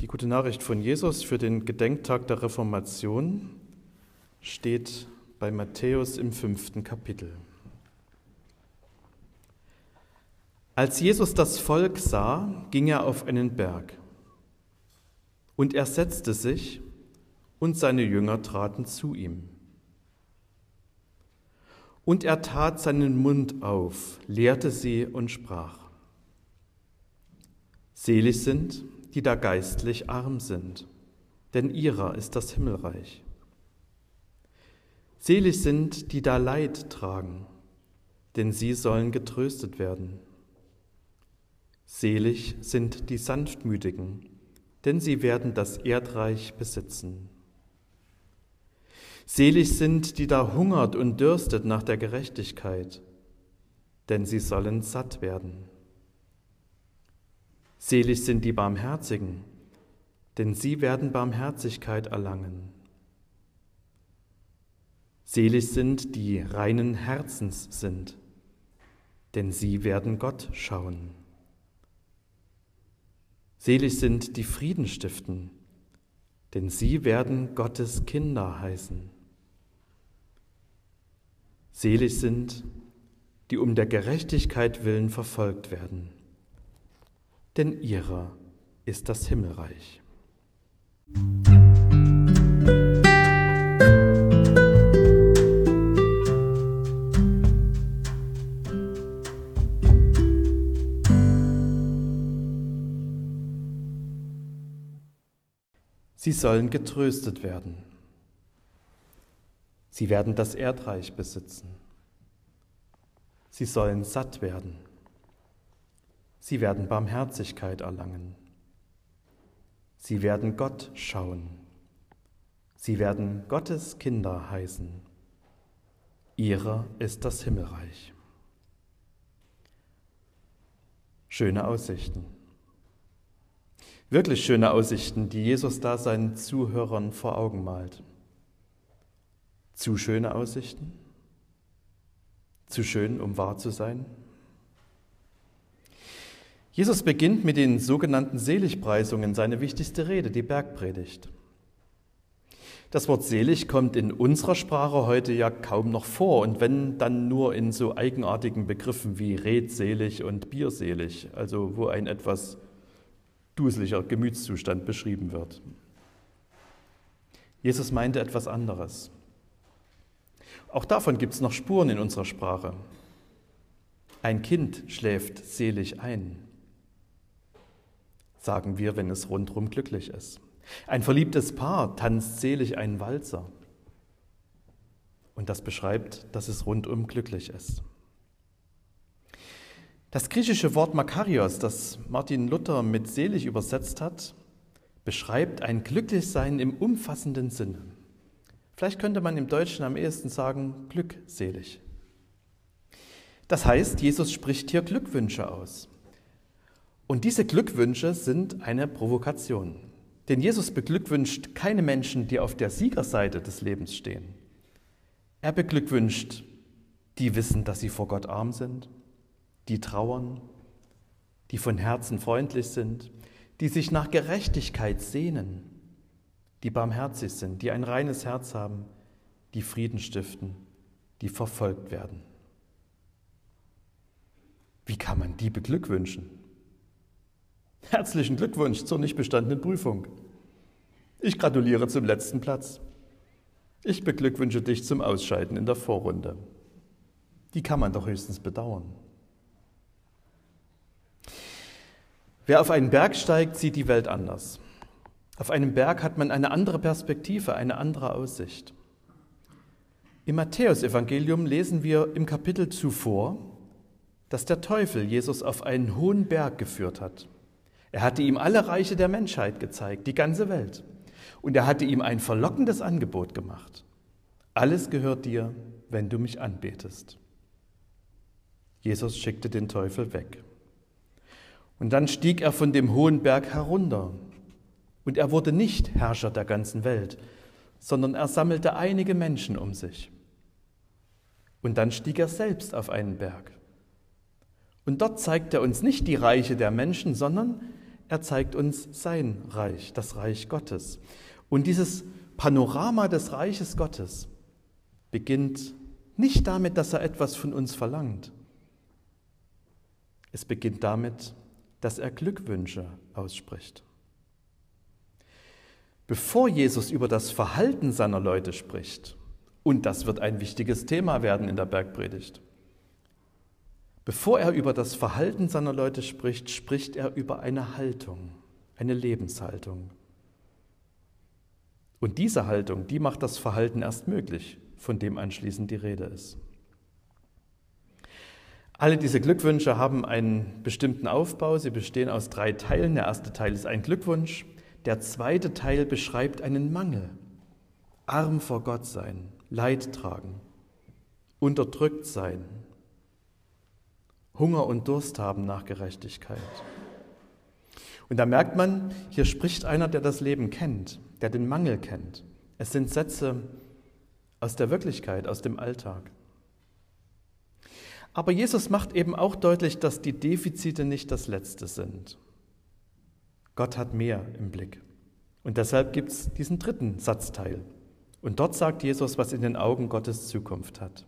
Die gute Nachricht von Jesus für den Gedenktag der Reformation steht bei Matthäus im fünften Kapitel. Als Jesus das Volk sah, ging er auf einen Berg. Und er setzte sich, und seine Jünger traten zu ihm. Und er tat seinen Mund auf, lehrte sie und sprach. Selig sind, die da geistlich arm sind, denn ihrer ist das Himmelreich. Selig sind, die da Leid tragen, denn sie sollen getröstet werden. Selig sind die Sanftmütigen, denn sie werden das Erdreich besitzen. Selig sind, die da hungert und dürstet nach der Gerechtigkeit, denn sie sollen satt werden. Selig sind die Barmherzigen, denn sie werden Barmherzigkeit erlangen. Selig sind die reinen Herzens sind, denn sie werden Gott schauen. Selig sind die Frieden stiften, denn sie werden Gottes Kinder heißen. Selig sind, die um der Gerechtigkeit willen verfolgt werden denn ihrer ist das Himmelreich. Sie sollen getröstet werden. Sie werden das Erdreich besitzen. Sie sollen satt werden. Sie werden Barmherzigkeit erlangen. Sie werden Gott schauen. Sie werden Gottes Kinder heißen. Ihrer ist das Himmelreich. Schöne Aussichten. Wirklich schöne Aussichten, die Jesus da seinen Zuhörern vor Augen malt. Zu schöne Aussichten? Zu schön, um wahr zu sein? Jesus beginnt mit den sogenannten Seligpreisungen, seine wichtigste Rede, die Bergpredigt. Das Wort selig kommt in unserer Sprache heute ja kaum noch vor und wenn dann nur in so eigenartigen Begriffen wie redselig und bierselig, also wo ein etwas duseliger Gemütszustand beschrieben wird. Jesus meinte etwas anderes. Auch davon gibt es noch Spuren in unserer Sprache. Ein Kind schläft selig ein sagen wir, wenn es rundrum glücklich ist. Ein verliebtes Paar tanzt selig einen Walzer. Und das beschreibt, dass es rundum glücklich ist. Das griechische Wort Makarios, das Martin Luther mit selig übersetzt hat, beschreibt ein Glücklichsein im umfassenden Sinne. Vielleicht könnte man im Deutschen am ehesten sagen, glückselig. Das heißt, Jesus spricht hier Glückwünsche aus. Und diese Glückwünsche sind eine Provokation. Denn Jesus beglückwünscht keine Menschen, die auf der Siegerseite des Lebens stehen. Er beglückwünscht, die wissen, dass sie vor Gott arm sind, die trauern, die von Herzen freundlich sind, die sich nach Gerechtigkeit sehnen, die barmherzig sind, die ein reines Herz haben, die Frieden stiften, die verfolgt werden. Wie kann man die beglückwünschen? Herzlichen Glückwunsch zur nicht bestandenen Prüfung. Ich gratuliere zum letzten Platz. Ich beglückwünsche dich zum Ausscheiden in der Vorrunde. Die kann man doch höchstens bedauern. Wer auf einen Berg steigt, sieht die Welt anders. Auf einem Berg hat man eine andere Perspektive, eine andere Aussicht. Im Matthäusevangelium lesen wir im Kapitel zuvor, dass der Teufel Jesus auf einen hohen Berg geführt hat. Er hatte ihm alle Reiche der Menschheit gezeigt, die ganze Welt. Und er hatte ihm ein verlockendes Angebot gemacht. Alles gehört dir, wenn du mich anbetest. Jesus schickte den Teufel weg. Und dann stieg er von dem hohen Berg herunter. Und er wurde nicht Herrscher der ganzen Welt, sondern er sammelte einige Menschen um sich. Und dann stieg er selbst auf einen Berg. Und dort zeigt er uns nicht die Reiche der Menschen, sondern er zeigt uns sein Reich, das Reich Gottes. Und dieses Panorama des Reiches Gottes beginnt nicht damit, dass er etwas von uns verlangt. Es beginnt damit, dass er Glückwünsche ausspricht. Bevor Jesus über das Verhalten seiner Leute spricht, und das wird ein wichtiges Thema werden in der Bergpredigt, bevor er über das Verhalten seiner Leute spricht, spricht er über eine Haltung, eine Lebenshaltung. Und diese Haltung, die macht das Verhalten erst möglich, von dem anschließend die Rede ist. Alle diese Glückwünsche haben einen bestimmten Aufbau. Sie bestehen aus drei Teilen. Der erste Teil ist ein Glückwunsch. Der zweite Teil beschreibt einen Mangel. Arm vor Gott sein, Leid tragen, unterdrückt sein, Hunger und Durst haben nach Gerechtigkeit. Und da merkt man, hier spricht einer, der das Leben kennt, der den Mangel kennt. Es sind Sätze aus der Wirklichkeit, aus dem Alltag. Aber Jesus macht eben auch deutlich, dass die Defizite nicht das Letzte sind. Gott hat mehr im Blick. Und deshalb gibt es diesen dritten Satzteil. Und dort sagt Jesus, was in den Augen Gottes Zukunft hat.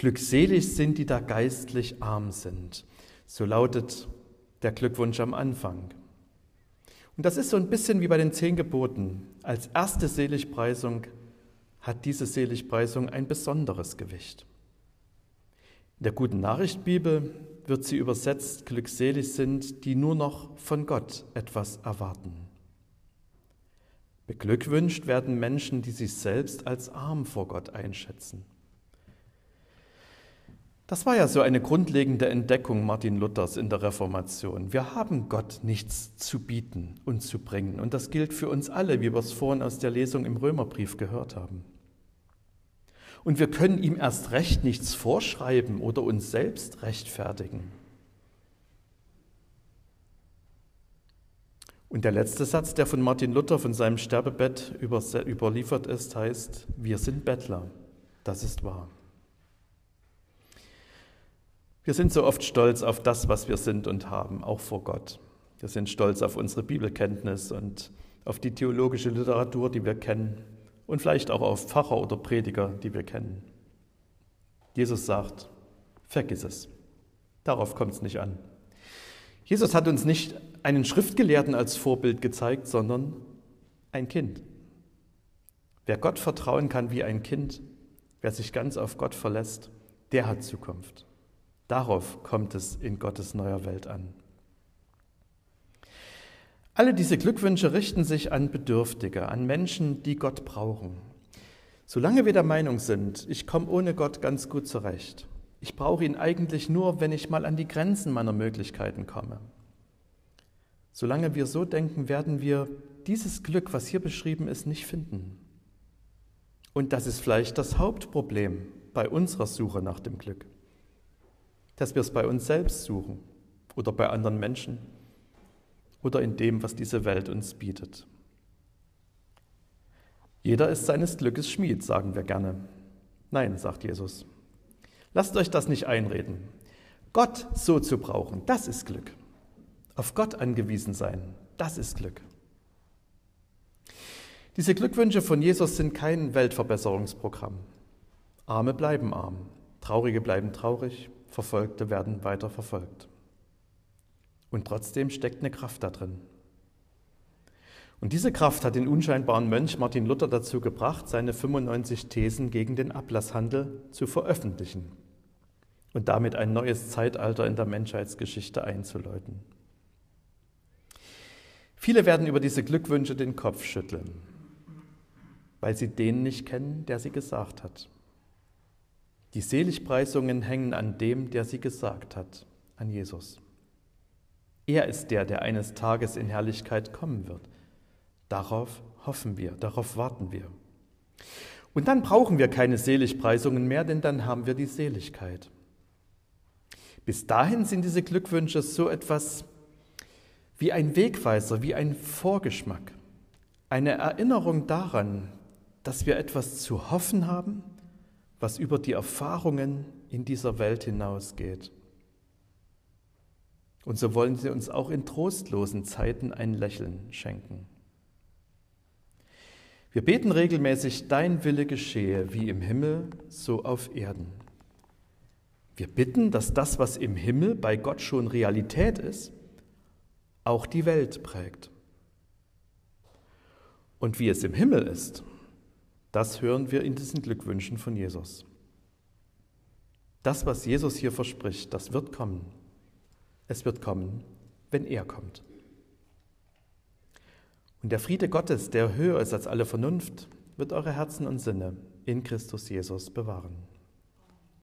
Glückselig sind, die da geistlich arm sind. So lautet der Glückwunsch am Anfang. Und das ist so ein bisschen wie bei den zehn Geboten. Als erste Seligpreisung hat diese Seligpreisung ein besonderes Gewicht. In der guten Nachricht Bibel wird sie übersetzt, glückselig sind, die nur noch von Gott etwas erwarten. Beglückwünscht werden Menschen, die sich selbst als arm vor Gott einschätzen. Das war ja so eine grundlegende Entdeckung Martin Luthers in der Reformation. Wir haben Gott nichts zu bieten und zu bringen. Und das gilt für uns alle, wie wir es vorhin aus der Lesung im Römerbrief gehört haben. Und wir können ihm erst recht nichts vorschreiben oder uns selbst rechtfertigen. Und der letzte Satz, der von Martin Luther von seinem Sterbebett überliefert ist, heißt, wir sind Bettler. Das ist wahr. Wir sind so oft stolz auf das, was wir sind und haben, auch vor Gott. Wir sind stolz auf unsere Bibelkenntnis und auf die theologische Literatur, die wir kennen und vielleicht auch auf Pfarrer oder Prediger, die wir kennen. Jesus sagt, vergiss es. Darauf kommt es nicht an. Jesus hat uns nicht einen Schriftgelehrten als Vorbild gezeigt, sondern ein Kind. Wer Gott vertrauen kann wie ein Kind, wer sich ganz auf Gott verlässt, der hat Zukunft. Darauf kommt es in Gottes neuer Welt an. Alle diese Glückwünsche richten sich an Bedürftige, an Menschen, die Gott brauchen. Solange wir der Meinung sind, ich komme ohne Gott ganz gut zurecht, ich brauche ihn eigentlich nur, wenn ich mal an die Grenzen meiner Möglichkeiten komme. Solange wir so denken, werden wir dieses Glück, was hier beschrieben ist, nicht finden. Und das ist vielleicht das Hauptproblem bei unserer Suche nach dem Glück dass wir es bei uns selbst suchen oder bei anderen Menschen oder in dem, was diese Welt uns bietet. Jeder ist seines Glückes Schmied, sagen wir gerne. Nein, sagt Jesus. Lasst euch das nicht einreden. Gott so zu brauchen, das ist Glück. Auf Gott angewiesen sein, das ist Glück. Diese Glückwünsche von Jesus sind kein Weltverbesserungsprogramm. Arme bleiben arm, Traurige bleiben traurig, Verfolgte werden weiter verfolgt. Und trotzdem steckt eine Kraft da drin. Und diese Kraft hat den unscheinbaren Mönch Martin Luther dazu gebracht, seine 95 Thesen gegen den Ablasshandel zu veröffentlichen und damit ein neues Zeitalter in der Menschheitsgeschichte einzuläuten. Viele werden über diese Glückwünsche den Kopf schütteln, weil sie den nicht kennen, der sie gesagt hat. Die Seligpreisungen hängen an dem, der sie gesagt hat, an Jesus. Er ist der, der eines Tages in Herrlichkeit kommen wird. Darauf hoffen wir, darauf warten wir. Und dann brauchen wir keine Seligpreisungen mehr, denn dann haben wir die Seligkeit. Bis dahin sind diese Glückwünsche so etwas wie ein Wegweiser, wie ein Vorgeschmack, eine Erinnerung daran, dass wir etwas zu hoffen haben, was über die Erfahrungen in dieser Welt hinausgeht. Und so wollen sie uns auch in trostlosen Zeiten ein Lächeln schenken. Wir beten regelmäßig, dein Wille geschehe, wie im Himmel, so auf Erden. Wir bitten, dass das, was im Himmel bei Gott schon Realität ist, auch die Welt prägt. Und wie es im Himmel ist, das hören wir in diesen Glückwünschen von Jesus. Das, was Jesus hier verspricht, das wird kommen. Es wird kommen, wenn er kommt. Und der Friede Gottes, der höher ist als alle Vernunft, wird eure Herzen und Sinne in Christus Jesus bewahren.